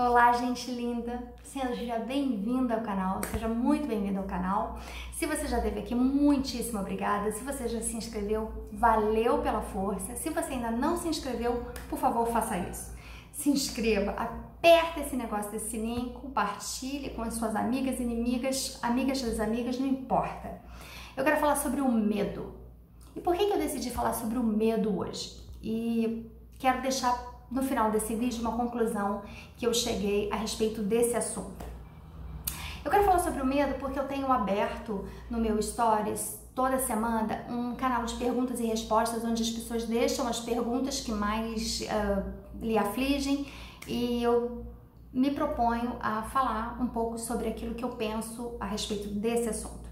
Olá, gente linda! Seja bem-vinda ao canal, seja muito bem-vindo ao canal. Se você já esteve aqui, muitíssimo obrigada. Se você já se inscreveu, valeu pela força. Se você ainda não se inscreveu, por favor, faça isso. Se inscreva, aperta esse negócio desse sininho, compartilhe com as suas amigas, inimigas, amigas das amigas, não importa. Eu quero falar sobre o medo. E por que eu decidi falar sobre o medo hoje? E quero deixar no final desse vídeo uma conclusão que eu cheguei a respeito desse assunto. Eu quero falar sobre o medo porque eu tenho aberto no meu Stories toda semana um canal de perguntas e respostas onde as pessoas deixam as perguntas que mais uh, lhe afligem e eu me proponho a falar um pouco sobre aquilo que eu penso a respeito desse assunto.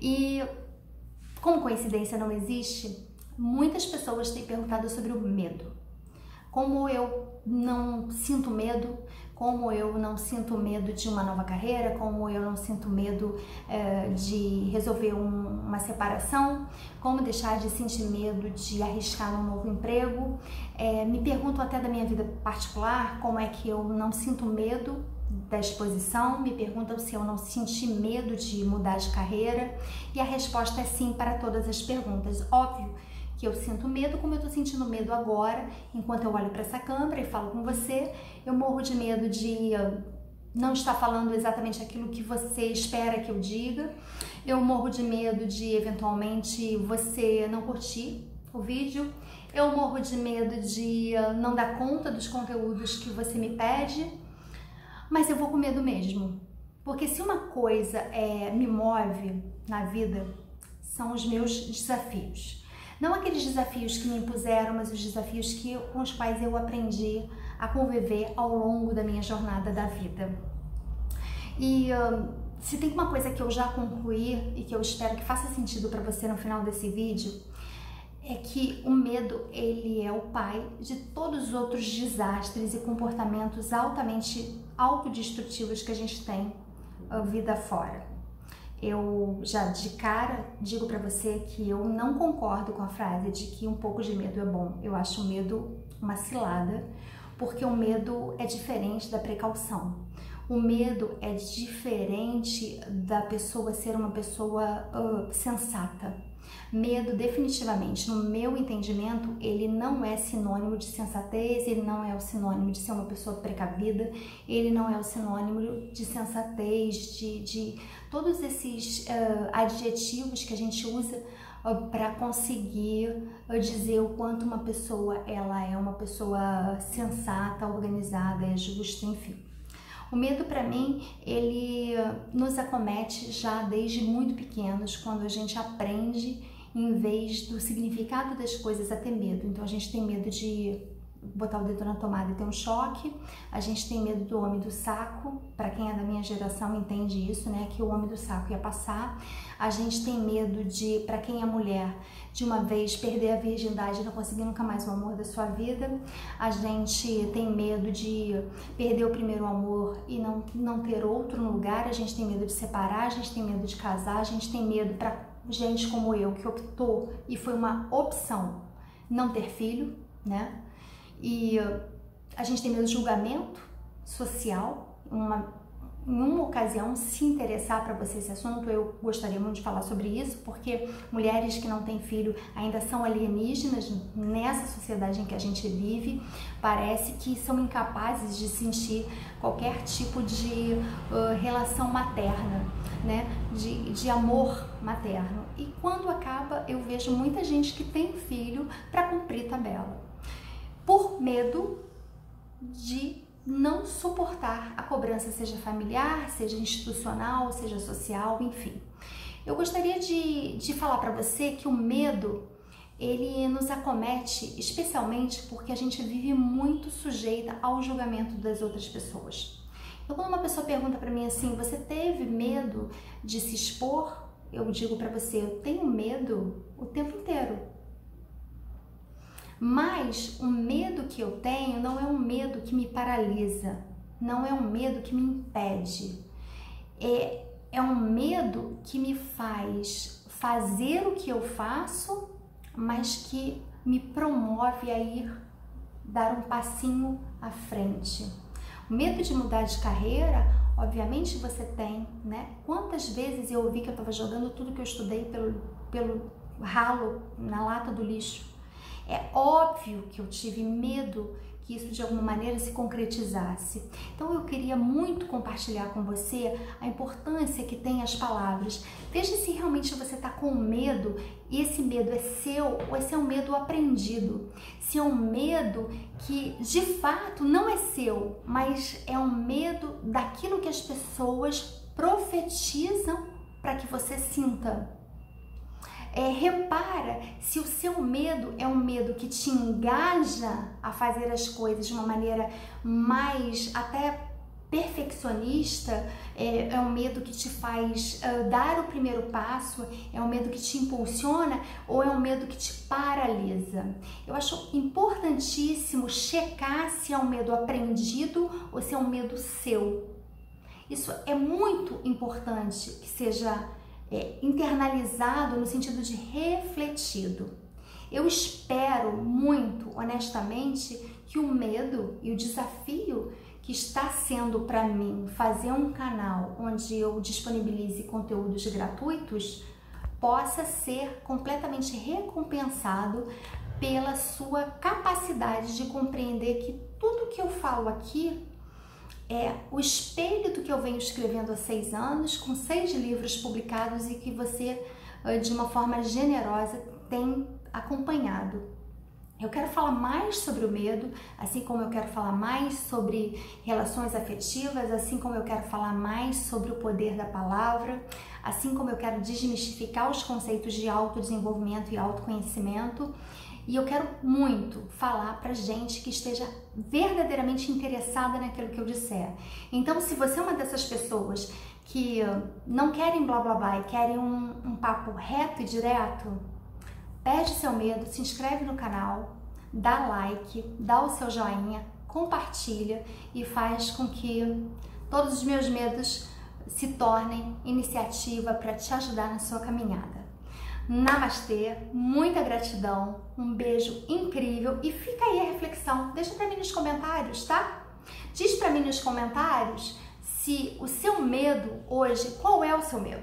E como coincidência não existe, muitas pessoas têm perguntado sobre o medo como eu não sinto medo, como eu não sinto medo de uma nova carreira, como eu não sinto medo é, de resolver um, uma separação, como deixar de sentir medo de arriscar um novo emprego. É, me pergunto até da minha vida particular como é que eu não sinto medo da exposição, me perguntam se eu não senti medo de mudar de carreira e a resposta é sim para todas as perguntas. Óbvio que eu sinto medo, como eu tô sentindo medo agora, enquanto eu olho para essa câmera e falo com você, eu morro de medo de não estar falando exatamente aquilo que você espera que eu diga. Eu morro de medo de eventualmente você não curtir o vídeo. Eu morro de medo de não dar conta dos conteúdos que você me pede. Mas eu vou com medo mesmo. Porque se uma coisa é, me move na vida, são os meus desafios. Não aqueles desafios que me impuseram, mas os desafios que, com os quais eu aprendi a conviver ao longo da minha jornada da vida. E uh, se tem uma coisa que eu já concluí e que eu espero que faça sentido para você no final desse vídeo, é que o medo ele é o pai de todos os outros desastres e comportamentos altamente autodestrutivos que a gente tem a vida fora eu já de cara digo para você que eu não concordo com a frase de que um pouco de medo é bom. Eu acho o medo uma cilada, porque o medo é diferente da precaução. O medo é diferente da pessoa ser uma pessoa uh, sensata. Medo, definitivamente, no meu entendimento, ele não é sinônimo de sensatez, ele não é o sinônimo de ser uma pessoa precavida, ele não é o sinônimo de sensatez, de, de todos esses uh, adjetivos que a gente usa uh, para conseguir uh, dizer o quanto uma pessoa ela é uma pessoa sensata, organizada, é justa, enfim. O medo para mim, ele nos acomete já desde muito pequenos, quando a gente aprende em vez do significado das coisas a ter medo. Então a gente tem medo de botar o dedo na tomada e ter um choque. A gente tem medo do homem do saco, para quem é da minha geração entende isso, né, que o homem do saco ia passar. A gente tem medo de, para quem é mulher, de uma vez perder a virgindade e não conseguir nunca mais o amor da sua vida. A gente tem medo de perder o primeiro amor e não, não ter outro no lugar. A gente tem medo de separar, a gente tem medo de casar, a gente tem medo para gente como eu que optou e foi uma opção não ter filho, né? E a gente tem medo julgamento social, uma, em uma ocasião se interessar para você esse assunto, eu gostaria muito de falar sobre isso, porque mulheres que não têm filho ainda são alienígenas nessa sociedade em que a gente vive, parece que são incapazes de sentir qualquer tipo de uh, relação materna, né? De, de amor materno. E quando acaba, eu vejo muita gente que tem filho para cumprir tabela por medo de não suportar a cobrança, seja familiar, seja institucional, seja social, enfim. Eu gostaria de, de falar para você que o medo ele nos acomete especialmente porque a gente vive muito sujeita ao julgamento das outras pessoas. Então, quando uma pessoa pergunta para mim assim, você teve medo de se expor? Eu digo para você, eu tenho medo o tempo inteiro. Mas o medo que eu tenho não é um medo que me paralisa, não é um medo que me impede. É, é um medo que me faz fazer o que eu faço, mas que me promove a ir dar um passinho à frente. Medo de mudar de carreira, obviamente você tem, né? Quantas vezes eu ouvi que eu estava jogando tudo que eu estudei pelo, pelo ralo na lata do lixo? É óbvio que eu tive medo que isso de alguma maneira se concretizasse. Então eu queria muito compartilhar com você a importância que tem as palavras. Veja se realmente você está com medo e esse medo é seu ou esse é um medo aprendido. Se é um medo que de fato não é seu, mas é um medo daquilo que as pessoas profetizam para que você sinta. É, repara se o seu medo é um medo que te engaja a fazer as coisas de uma maneira mais até perfeccionista, é, é um medo que te faz uh, dar o primeiro passo, é um medo que te impulsiona ou é um medo que te paralisa. Eu acho importantíssimo checar se é um medo aprendido ou se é um medo seu. Isso é muito importante que seja é, internalizado no sentido de refletido. Eu espero muito, honestamente, que o medo e o desafio que está sendo para mim fazer um canal onde eu disponibilize conteúdos gratuitos possa ser completamente recompensado pela sua capacidade de compreender que tudo que eu falo aqui é o espelho que eu venho escrevendo há seis anos, com seis livros publicados e que você, de uma forma generosa, tem acompanhado. Eu quero falar mais sobre o medo, assim como eu quero falar mais sobre relações afetivas, assim como eu quero falar mais sobre o poder da palavra, assim como eu quero desmistificar os conceitos de autodesenvolvimento e autoconhecimento. E eu quero muito falar para gente que esteja verdadeiramente interessada naquilo que eu disser. Então, se você é uma dessas pessoas que não querem blá blá blá e querem um, um papo reto e direto, perde seu medo, se inscreve no canal, dá like, dá o seu joinha, compartilha e faz com que todos os meus medos se tornem iniciativa para te ajudar na sua caminhada. Namastê, muita gratidão, um beijo incrível e fica aí a reflexão. Deixa para mim nos comentários, tá? Diz para mim nos comentários se o seu medo hoje, qual é o seu medo?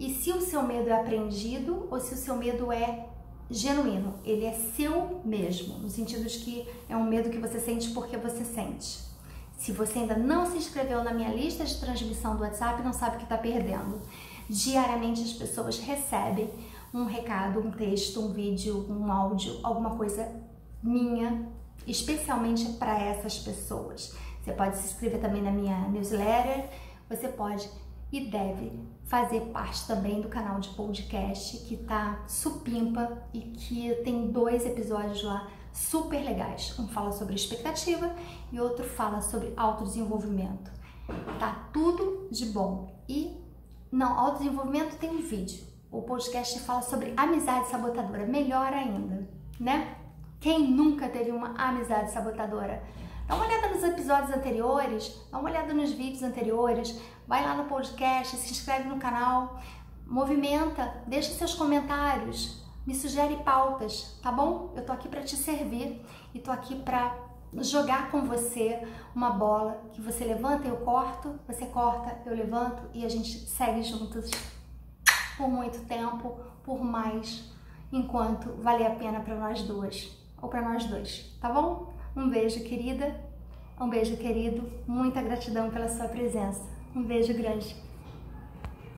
E se o seu medo é aprendido ou se o seu medo é genuíno, ele é seu mesmo, no sentido de que é um medo que você sente porque você sente. Se você ainda não se inscreveu na minha lista de transmissão do WhatsApp, não sabe o que está perdendo. Diariamente as pessoas recebem um recado, um texto, um vídeo, um áudio, alguma coisa minha, especialmente para essas pessoas. Você pode se inscrever também na minha newsletter, você pode e deve fazer parte também do canal de podcast que tá supimpa e que tem dois episódios lá super legais. Um fala sobre expectativa e outro fala sobre autodesenvolvimento. Tá tudo de bom. E não, autodesenvolvimento tem um vídeo. O podcast fala sobre amizade sabotadora, melhor ainda, né? Quem nunca teve uma amizade sabotadora? Dá uma olhada nos episódios anteriores, dá uma olhada nos vídeos anteriores, vai lá no podcast, se inscreve no canal, movimenta, deixa seus comentários, me sugere pautas, tá bom? Eu tô aqui para te servir e tô aqui para jogar com você uma bola que você levanta, eu corto, você corta, eu levanto e a gente segue juntos por muito tempo, por mais, enquanto vale a pena para nós duas ou para nós dois, tá bom? Um beijo, querida. Um beijo, querido. Muita gratidão pela sua presença. Um beijo grande.